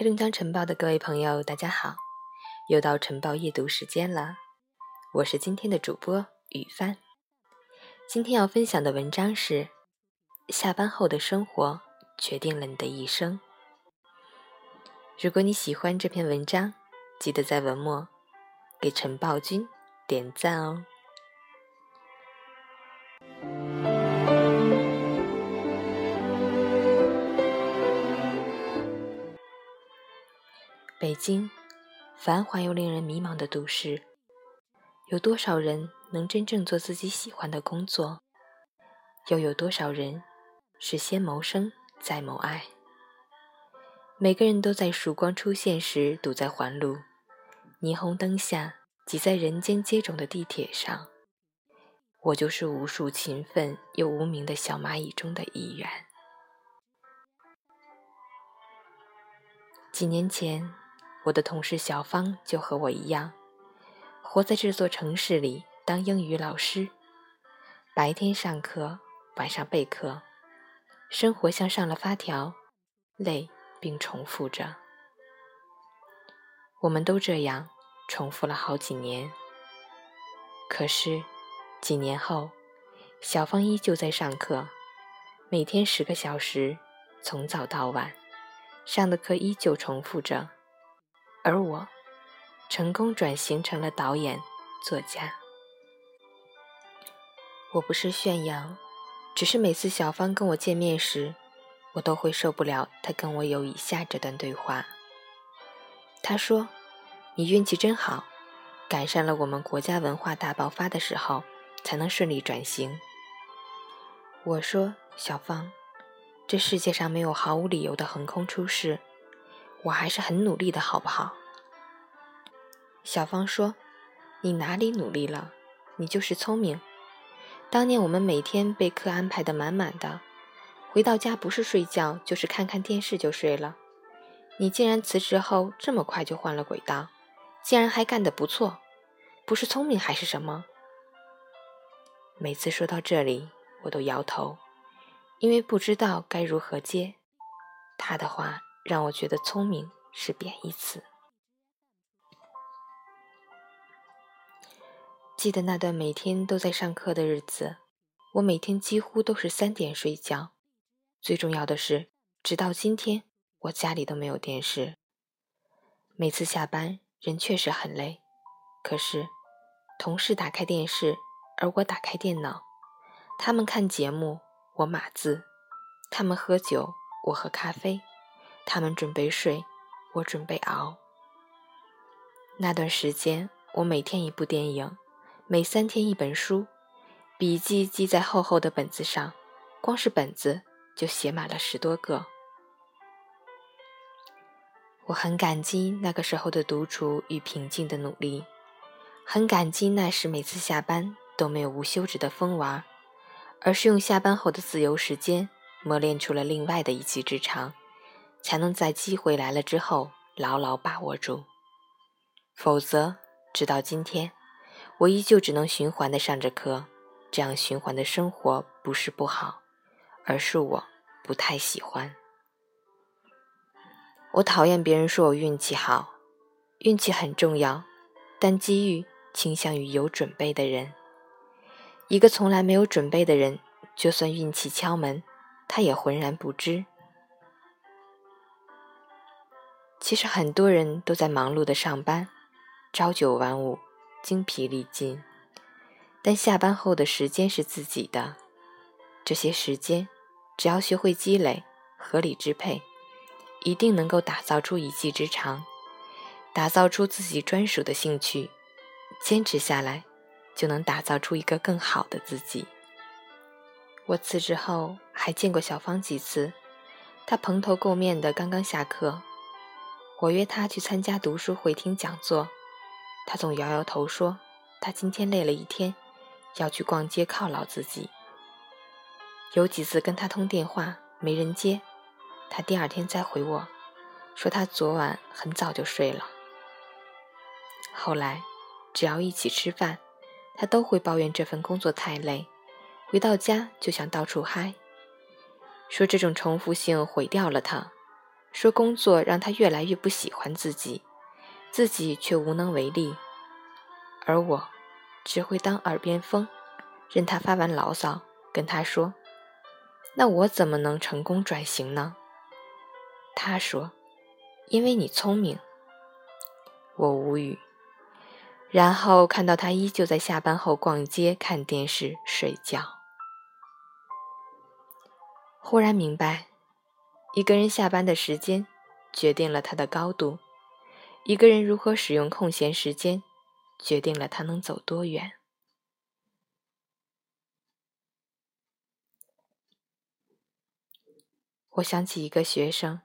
黑龙江晨报的各位朋友，大家好！又到晨报夜读时间了，我是今天的主播雨帆。今天要分享的文章是《下班后的生活决定了你的一生》。如果你喜欢这篇文章，记得在文末给晨报君点赞哦。北京，繁华又令人迷茫的都市，有多少人能真正做自己喜欢的工作？又有多少人是先谋生再谋爱？每个人都在曙光出现时堵在环路，霓虹灯下挤在人间接踵的地铁上。我就是无数勤奋又无名的小蚂蚁中的一员。几年前。我的同事小芳就和我一样，活在这座城市里当英语老师，白天上课，晚上备课，生活像上了发条，累并重复着。我们都这样重复了好几年。可是几年后，小芳依旧在上课，每天十个小时，从早到晚，上的课依旧重复着。而我，成功转型成了导演、作家。我不是炫耀，只是每次小芳跟我见面时，我都会受不了她跟我有以下这段对话。她说：“你运气真好，赶上了我们国家文化大爆发的时候，才能顺利转型。”我说：“小芳，这世界上没有毫无理由的横空出世。”我还是很努力的，好不好？小芳说：“你哪里努力了？你就是聪明。当年我们每天被课安排的满满的，回到家不是睡觉就是看看电视就睡了。你竟然辞职后这么快就换了轨道，竟然还干得不错，不是聪明还是什么？”每次说到这里，我都摇头，因为不知道该如何接他的话。让我觉得聪明是贬义词。记得那段每天都在上课的日子，我每天几乎都是三点睡觉。最重要的是，直到今天，我家里都没有电视。每次下班，人确实很累，可是同事打开电视，而我打开电脑；他们看节目，我码字；他们喝酒，我喝咖啡。他们准备睡，我准备熬。那段时间，我每天一部电影，每三天一本书，笔记记在厚厚的本子上，光是本子就写满了十多个。我很感激那个时候的独处与平静的努力，很感激那时每次下班都没有无休止的疯玩，而是用下班后的自由时间磨练出了另外的一技之长。才能在机会来了之后牢牢把握住，否则，直到今天，我依旧只能循环的上着课。这样循环的生活不是不好，而是我不太喜欢。我讨厌别人说我运气好，运气很重要，但机遇倾向于有准备的人。一个从来没有准备的人，就算运气敲门，他也浑然不知。其实很多人都在忙碌的上班，朝九晚五，精疲力尽。但下班后的时间是自己的，这些时间只要学会积累、合理支配，一定能够打造出一技之长，打造出自己专属的兴趣。坚持下来，就能打造出一个更好的自己。我辞职后还见过小芳几次，她蓬头垢面的，刚刚下课。我约他去参加读书会、听讲座，他总摇摇头说：“他今天累了一天，要去逛街犒劳自己。”有几次跟他通电话没人接，他第二天再回我，说他昨晚很早就睡了。后来，只要一起吃饭，他都会抱怨这份工作太累，回到家就想到处嗨，说这种重复性毁掉了他。说工作让他越来越不喜欢自己，自己却无能为力，而我只会当耳边风，任他发完牢骚，跟他说：“那我怎么能成功转型呢？”他说：“因为你聪明。”我无语。然后看到他依旧在下班后逛街、看电视、睡觉。忽然明白，一个人下班的时间决定了他的高度，一个人如何使用空闲时间，决定了他能走多远。我想起一个学生，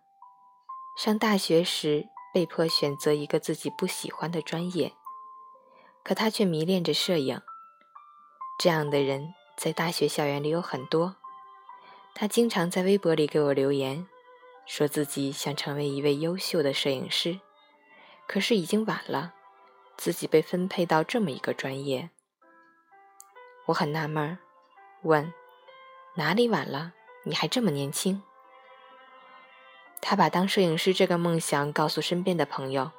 上大学时被迫选择一个自己不喜欢的专业，可他却迷恋着摄影。这样的人在大学校园里有很多。他经常在微博里给我留言，说自己想成为一位优秀的摄影师，可是已经晚了，自己被分配到这么一个专业。我很纳闷，问哪里晚了？你还这么年轻。他把当摄影师这个梦想告诉身边的朋友，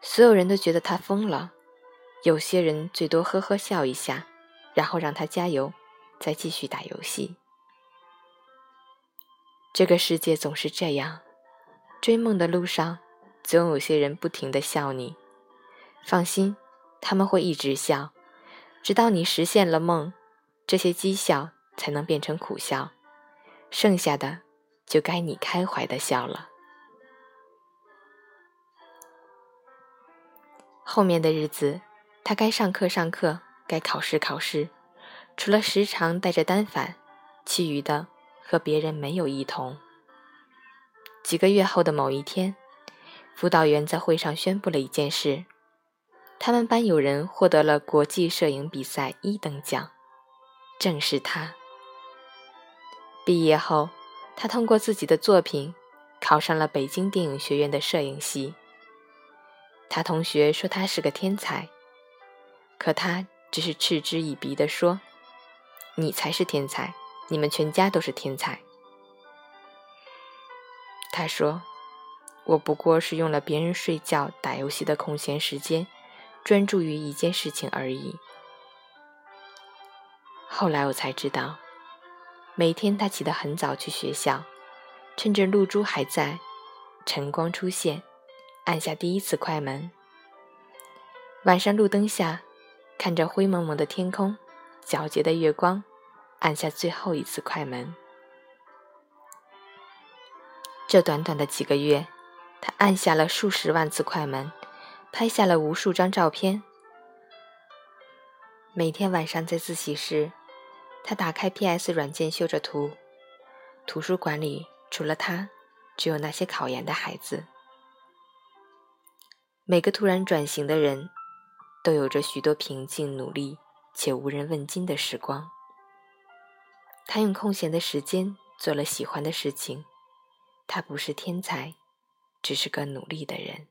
所有人都觉得他疯了，有些人最多呵呵笑一下，然后让他加油，再继续打游戏。这个世界总是这样，追梦的路上，总有些人不停的笑你。放心，他们会一直笑，直到你实现了梦，这些讥笑才能变成苦笑，剩下的就该你开怀的笑了。后面的日子，他该上课上课，该考试考试，除了时常带着单反，其余的。和别人没有异同。几个月后的某一天，辅导员在会上宣布了一件事：他们班有人获得了国际摄影比赛一等奖，正是他。毕业后，他通过自己的作品考上了北京电影学院的摄影系。他同学说他是个天才，可他只是嗤之以鼻地说：“你才是天才。”你们全家都是天才，他说：“我不过是用了别人睡觉、打游戏的空闲时间，专注于一件事情而已。”后来我才知道，每天他起得很早去学校，趁着露珠还在，晨光出现，按下第一次快门。晚上路灯下，看着灰蒙蒙的天空，皎洁的月光。按下最后一次快门。这短短的几个月，他按下了数十万次快门，拍下了无数张照片。每天晚上在自习室，他打开 PS 软件修着图。图书馆里除了他，只有那些考研的孩子。每个突然转型的人，都有着许多平静、努力且无人问津的时光。他用空闲的时间做了喜欢的事情。他不是天才，只是个努力的人。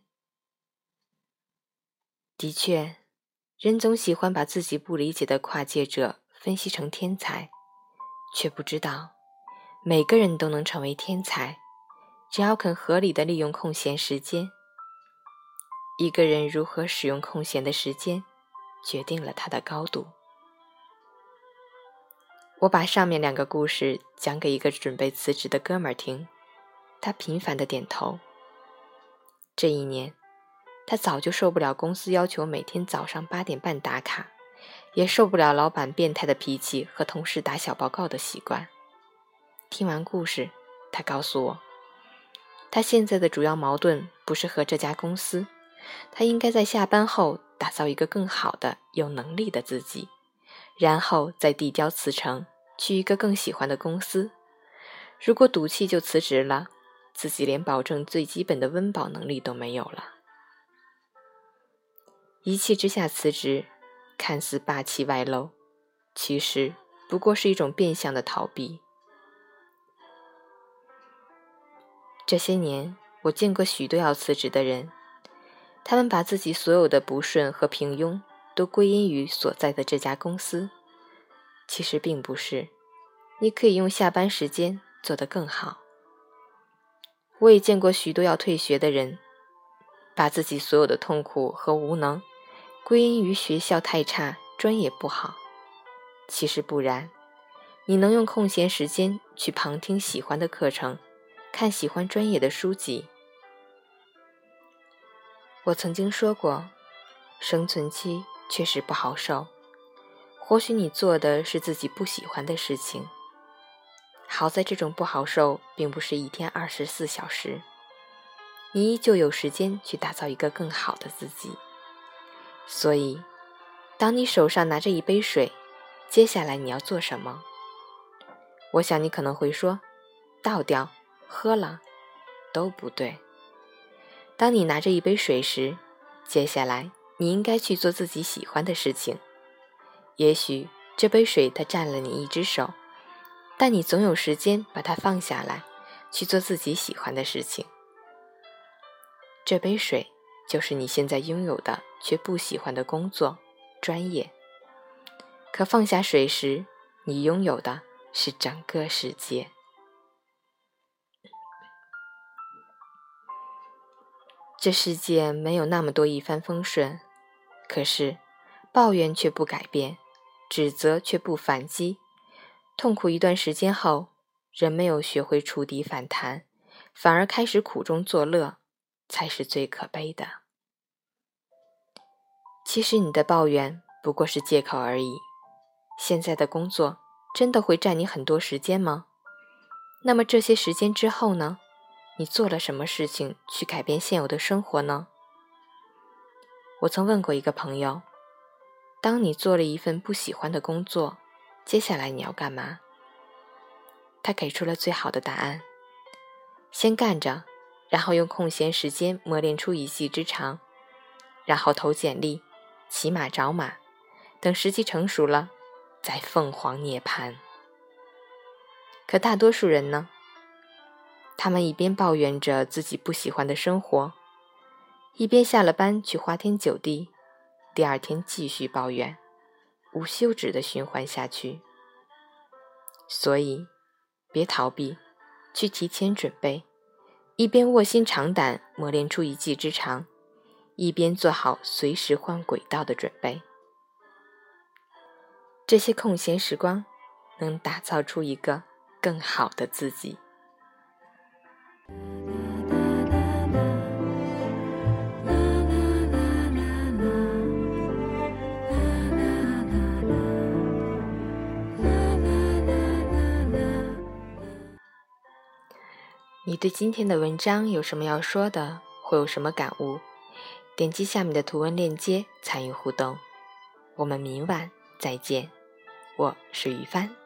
的确，人总喜欢把自己不理解的跨界者分析成天才，却不知道每个人都能成为天才，只要肯合理的利用空闲时间。一个人如何使用空闲的时间，决定了他的高度。我把上面两个故事讲给一个准备辞职的哥们儿听，他频繁的点头。这一年，他早就受不了公司要求每天早上八点半打卡，也受不了老板变态的脾气和同事打小报告的习惯。听完故事，他告诉我，他现在的主要矛盾不是和这家公司，他应该在下班后打造一个更好的、有能力的自己。然后再递交辞呈，去一个更喜欢的公司。如果赌气就辞职了，自己连保证最基本的温饱能力都没有了。一气之下辞职，看似霸气外露，其实不过是一种变相的逃避。这些年，我见过许多要辞职的人，他们把自己所有的不顺和平庸。都归因于所在的这家公司，其实并不是。你可以用下班时间做得更好。我也见过许多要退学的人，把自己所有的痛苦和无能归因于学校太差、专业不好。其实不然，你能用空闲时间去旁听喜欢的课程，看喜欢专业的书籍。我曾经说过，生存期确实不好受。或许你做的是自己不喜欢的事情。好在这种不好受并不是一天二十四小时，你依旧有时间去打造一个更好的自己。所以，当你手上拿着一杯水，接下来你要做什么？我想你可能会说，倒掉，喝了，都不对。当你拿着一杯水时，接下来你应该去做自己喜欢的事情。也许这杯水它占了你一只手。但你总有时间把它放下来，去做自己喜欢的事情。这杯水就是你现在拥有的却不喜欢的工作专业。可放下水时，你拥有的是整个世界。这世界没有那么多一帆风顺，可是抱怨却不改变，指责却不反击。痛苦一段时间后，人没有学会触底反弹，反而开始苦中作乐，才是最可悲的。其实你的抱怨不过是借口而已。现在的工作真的会占你很多时间吗？那么这些时间之后呢？你做了什么事情去改变现有的生活呢？我曾问过一个朋友：当你做了一份不喜欢的工作，接下来你要干嘛？他给出了最好的答案：先干着，然后用空闲时间磨练出一技之长，然后投简历，骑马找马，等时机成熟了，再凤凰涅槃。可大多数人呢？他们一边抱怨着自己不喜欢的生活，一边下了班去花天酒地，第二天继续抱怨。无休止的循环下去，所以别逃避，去提前准备，一边卧薪尝胆磨练出一技之长，一边做好随时换轨道的准备。这些空闲时光，能打造出一个更好的自己。你对今天的文章有什么要说的？或有什么感悟？点击下面的图文链接参与互动。我们明晚再见，我是于帆。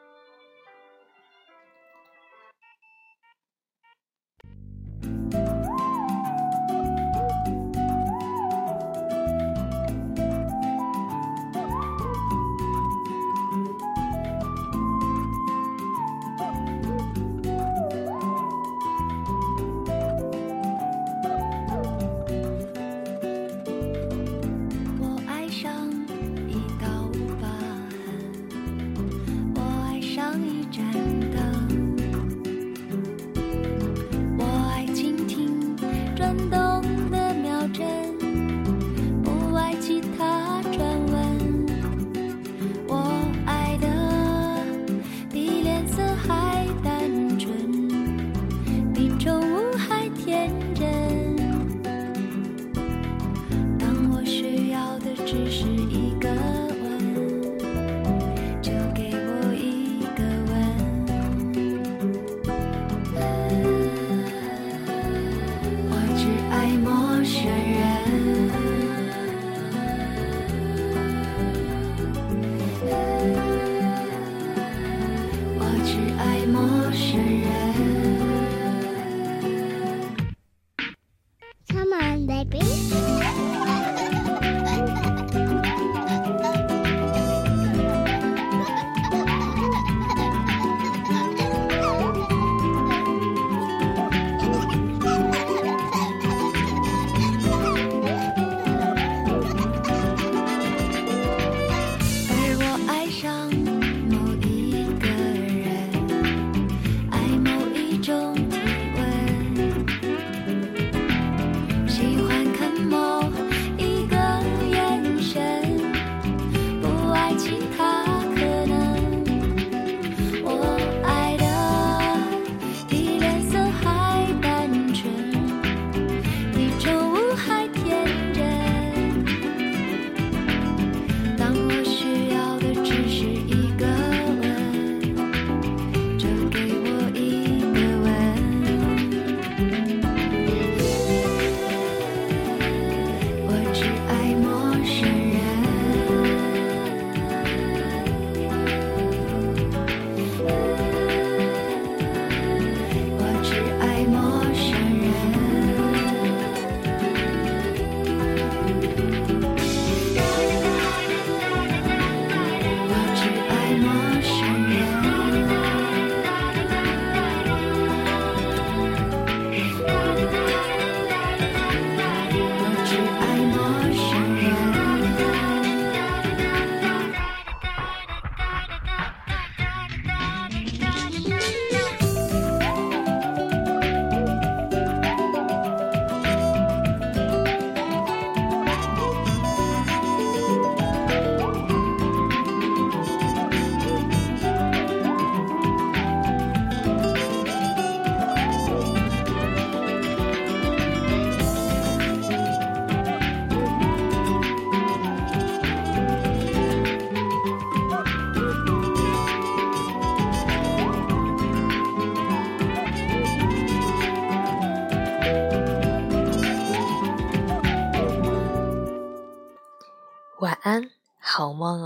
好梦哦。